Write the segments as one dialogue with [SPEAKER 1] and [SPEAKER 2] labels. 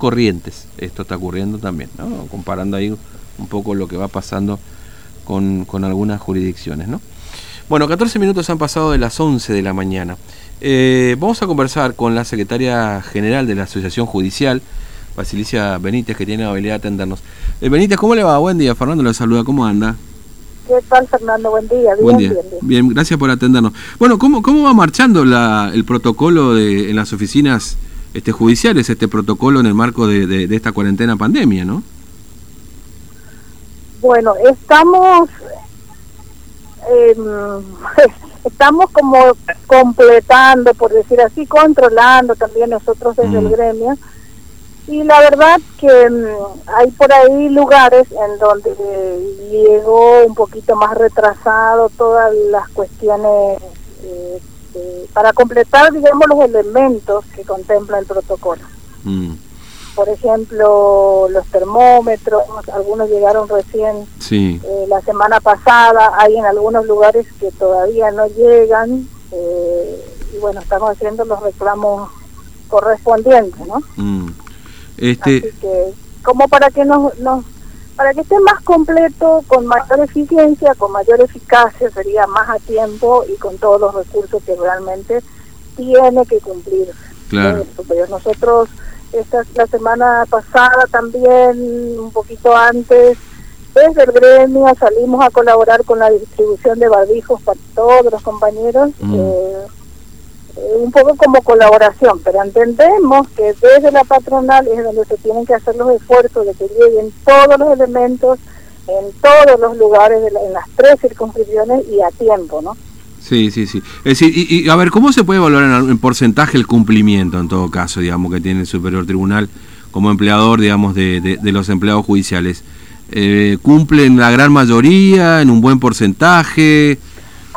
[SPEAKER 1] Corrientes, esto está ocurriendo también, ¿no? comparando ahí un poco lo que va pasando con, algunas jurisdicciones. ¿no? Bueno, 14 minutos han pasado de las 11 de la mañana. Eh, vamos a conversar con la secretaria general de la Asociación Judicial, Basilicia Benítez, que tiene la habilidad de atendernos. Eh, Benítez, ¿cómo le va? Buen día, Fernando le saluda, ¿cómo anda?
[SPEAKER 2] ¿Qué tal, Fernando? Buen día. Bien,
[SPEAKER 1] Buen día. Bien, gracias por atendernos. Bueno, ¿cómo, cómo va marchando el protocolo de, en las oficinas este, judiciales este protocolo en el marco de, esta cuarentena pandemia, ¿no?
[SPEAKER 2] Bueno, estamos em, estamos como completando, por decir así, controlando también nosotros desde el gremio. Y la verdad que em, hay por ahí lugares en donde llegó un poquito más retrasado todas las cuestiones eh, este, para completar, digamos, los elementos que contempla el protocolo. Mm. Por ejemplo, los termómetros, algunos llegaron recién eh, la semana pasada, hay en algunos lugares que todavía no llegan, eh, y bueno, estamos haciendo los reclamos correspondientes, ¿no? Mm. Este... Así que, como para que nos, nos para que esté más completo, con mayor eficiencia, con mayor eficacia, sería más a tiempo y con todos los recursos que realmente tiene que cumplir.
[SPEAKER 1] Claro.
[SPEAKER 2] Nosotros esta la semana pasada también, un poquito antes, desde el gremio salimos a colaborar con la distribución de barbijos para todos los compañeros. Mm. Eh, eh, un poco como colaboración, pero entendemos que desde la patronal es donde se tienen que hacer los esfuerzos de que lleguen todos los elementos en todos los lugares, de en las tres circunscripciones y a tiempo, ¿no?
[SPEAKER 1] Sí, sí, sí. Es decir, y, a ver, ¿cómo se puede valorar en, porcentaje el cumplimiento, en todo caso, digamos, que tiene el Superior Tribunal como empleador, digamos, de, de, los empleados judiciales? Eh, ¿Cumplen la gran mayoría, en un buen porcentaje?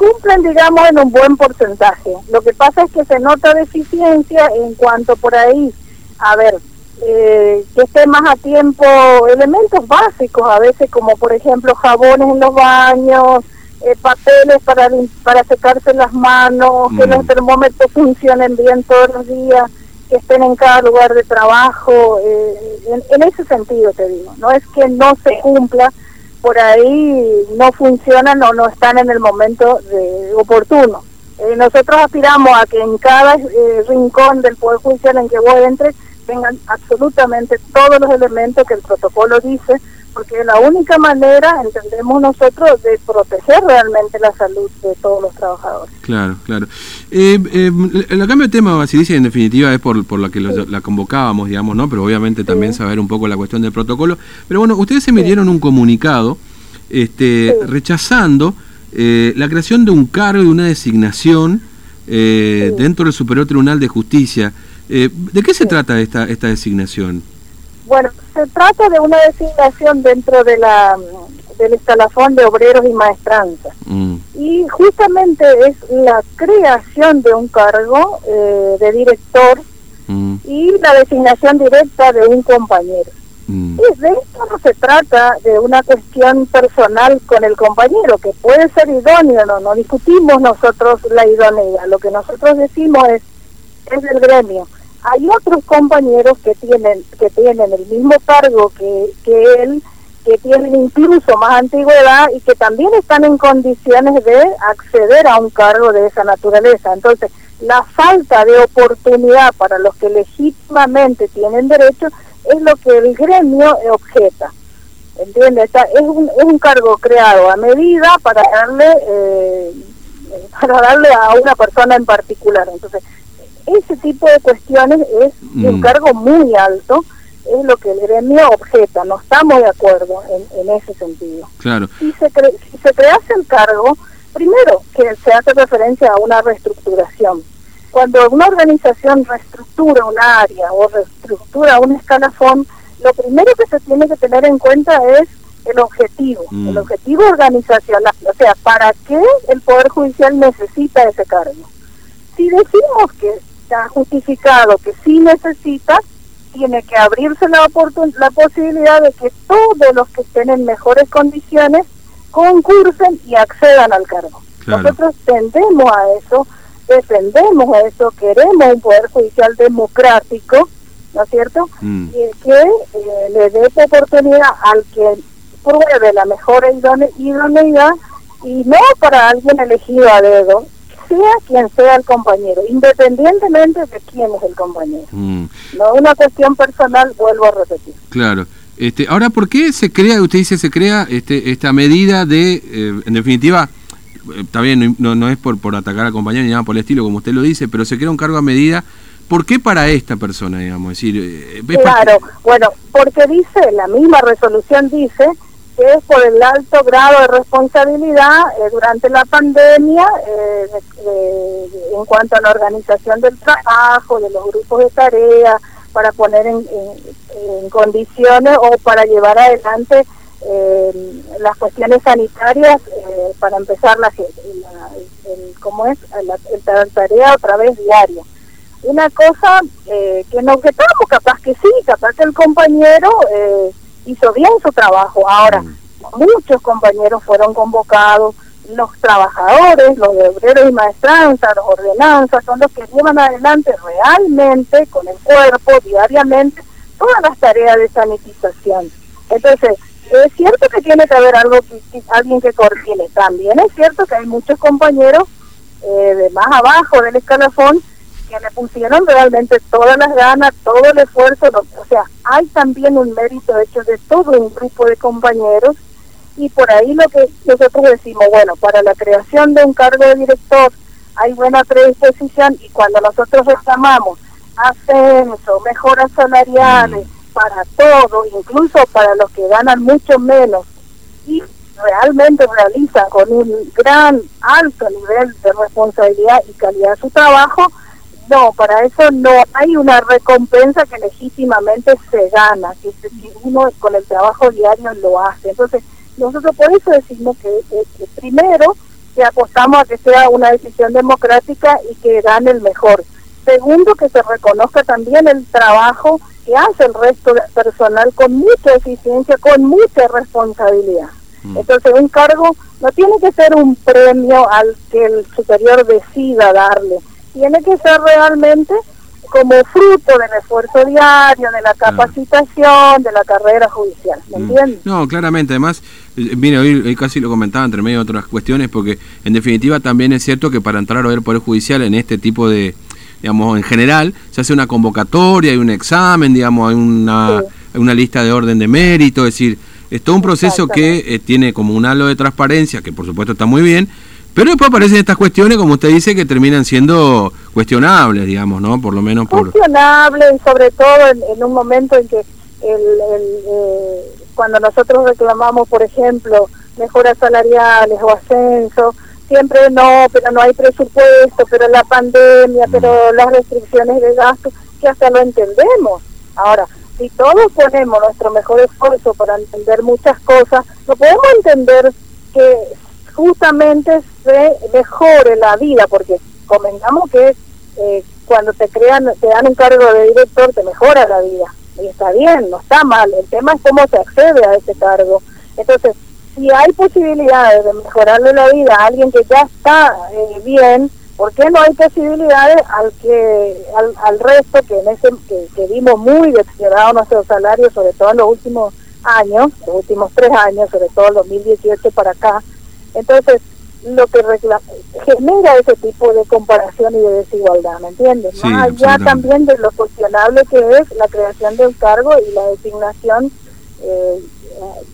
[SPEAKER 2] Cumplen, digamos, en un buen porcentaje. Lo que pasa es que se nota deficiencia en cuanto por ahí, a ver, eh, que esté más a tiempo elementos básicos, a veces como por ejemplo jabones en los baños, eh, papeles para, para secarse las manos, que los mm. termómetros funcionen bien todos los días, que estén en cada lugar de trabajo, eh, en, en ese sentido te digo, no es que no se cumpla, por ahí no funcionan o no están en el momento de, oportuno. Eh, nosotros aspiramos a que en cada eh, rincón del Poder Judicial en que vos entres tengan absolutamente todos los elementos que el protocolo dice, porque es la única manera, entendemos nosotros, de proteger realmente la salud de todos los trabajadores.
[SPEAKER 1] Claro, claro. Eh, eh, el cambio de tema, dice en definitiva, es por, por la que la convocábamos, digamos, ¿no? Pero obviamente también saber un poco la cuestión del protocolo. Pero bueno, ustedes emitieron un comunicado este, rechazando eh, la creación de un cargo y una designación eh, dentro del Superior Tribunal de Justicia. ¿De qué se trata esta, esta designación?
[SPEAKER 2] Bueno, se trata de una designación dentro de la del escalafón de obreros y maestranzas. Mm. Y justamente es la creación de un cargo eh, de director mm. y la designación directa de un compañero. Mm. Y de esto no se trata de una cuestión personal con el compañero, que puede ser idóneo, no, no discutimos nosotros la idoneidad, lo que nosotros decimos es, es del gremio hay otros compañeros que tienen que tienen el mismo cargo que, que él que tienen incluso más antigüedad y que también están en condiciones de acceder a un cargo de esa naturaleza. Entonces, la falta de oportunidad para los que legítimamente tienen derecho es lo que el gremio objeta. ¿Entiendes? Es un, un cargo creado a medida para darle eh, para darle a una persona en particular. Entonces, ese tipo de cuestiones es un mm. cargo muy alto, es lo que el gremio objeta, no estamos de acuerdo en, ese sentido.
[SPEAKER 1] Claro.
[SPEAKER 2] Si se, si se crease el cargo, primero que se hace referencia a una reestructuración. Cuando una organización reestructura un área o reestructura un escalafón, lo primero que se tiene que tener en cuenta es el objetivo, mm. el objetivo organizacional, o sea, ¿para qué el Poder Judicial necesita ese cargo? Si decimos que ha justificado que sí necesita, tiene que abrirse la, la posibilidad de que todos los que estén en mejores condiciones concursen y accedan al cargo. Nosotros tendemos a eso, defendemos eso, queremos un poder judicial democrático ¿no es cierto? Mm. Y que eh, le dé oportunidad al que pruebe la mejor idoneidad y no para alguien elegido a dedo, sea quien sea el compañero, independientemente de quién es el compañero. Mm. No una cuestión personal, vuelvo a repetir.
[SPEAKER 1] Claro. Este, ahora, ¿por qué se crea, usted dice, se crea este, esta medida de, eh, en definitiva, eh, está bien, no, no, es por, por atacar al compañero ni nada por el estilo, como usted lo dice, pero se crea un cargo a medida ¿Por qué para esta persona, digamos? decir,
[SPEAKER 2] eh, claro, bueno, porque dice, la misma resolución dice que es por el alto grado de responsabilidad eh, durante la pandemia eh, en cuanto a la organización del trabajo, de los grupos de tarea, para poner en, condiciones o para llevar adelante las cuestiones sanitarias, para empezar la, el, ¿cómo es? La, la tarea otra vez diaria una cosa eh, que no objetamos, capaz que sí, capaz que el compañero eh, hizo bien su trabajo. Ahora, mm. muchos compañeros fueron convocados, los trabajadores, los de obreros y maestranza, los ordenanzas, son los que llevan adelante realmente con el cuerpo, diariamente, todas las tareas de sanitización. Entonces, es cierto que tiene que haber algo que, alguien que coordine. También es cierto que hay muchos compañeros eh, de más abajo del escalafón que le pusieron realmente todas las ganas, todo el esfuerzo, o sea, hay también un mérito hecho de todo un grupo de compañeros y por ahí lo que nosotros decimos, bueno, para la creación de un cargo de director hay buena predisposición y cuando nosotros reclamamos ascenso, mejoras salariales mm. para todos, incluso para los que ganan mucho menos y realmente realizan con un gran alto nivel de responsabilidad y calidad su trabajo, no, para eso no hay una recompensa que legítimamente se gana, que uno con el trabajo diario lo hace. Entonces, nosotros por eso decimos que, primero que apostamos a que sea una decisión democrática y que gane el mejor. Segundo, que se reconozca también el trabajo que hace el resto del personal con mucha eficiencia, con mucha responsabilidad. Mm. Entonces, un cargo no tiene que ser un premio al que el superior decida darle, tiene que ser realmente como fruto del esfuerzo diario, de la capacitación, de la carrera judicial, ¿me mm. entiendes?
[SPEAKER 1] No, claramente, además, eh, mire, hoy, casi lo comentaba entre medio de otras cuestiones, porque en definitiva también es cierto que para entrar a ver Poder Judicial en este tipo de, digamos, en general, se hace una convocatoria, hay un examen, digamos, hay una, una lista de orden de mérito, es decir, es todo un proceso que eh, tiene como un halo de transparencia, que por supuesto está muy bien, pero después aparecen estas cuestiones, como usted dice, que terminan siendo cuestionables, digamos, ¿no? Por lo menos por...
[SPEAKER 2] Cuestionables y sobre todo en, un momento en que el, eh, cuando nosotros reclamamos, por ejemplo, mejoras salariales o ascenso, siempre no, pero no hay presupuesto, pero la pandemia, pero mm. las restricciones de gasto, que hasta lo entendemos. Ahora, si todos ponemos nuestro mejor esfuerzo para entender muchas cosas, no podemos entender que justamente se mejore la vida, porque convengamos que eh, cuando te crean, te dan un cargo de director, te mejora la vida. Y está bien, no está mal. El tema es cómo se accede a ese cargo. Entonces, si hay posibilidades de mejorarle la vida a alguien que ya está eh, bien, ¿por qué no hay posibilidades al que al, resto que en ese que, que vimos muy deteriorado nuestro salario, sobre todo en los últimos años, los últimos tres años, sobre todo el 2018 para acá, entonces, lo que genera ese tipo de comparación y de desigualdad, ¿me entiendes? Más allá también de lo cuestionable que es la creación de un cargo y la designación eh,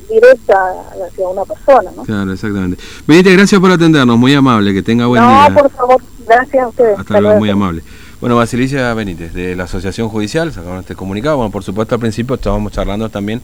[SPEAKER 2] directa hacia una persona, ¿no?
[SPEAKER 1] Claro, exactamente. Benítez, gracias por atendernos, muy amable, que tenga buen día.
[SPEAKER 2] No, por favor, gracias a ustedes.
[SPEAKER 1] Hasta, luego, muy amable. Bueno, Basilicia Benítez, de la Asociación Judicial, sacaron este comunicado. Bueno, por supuesto, al principio estábamos charlando también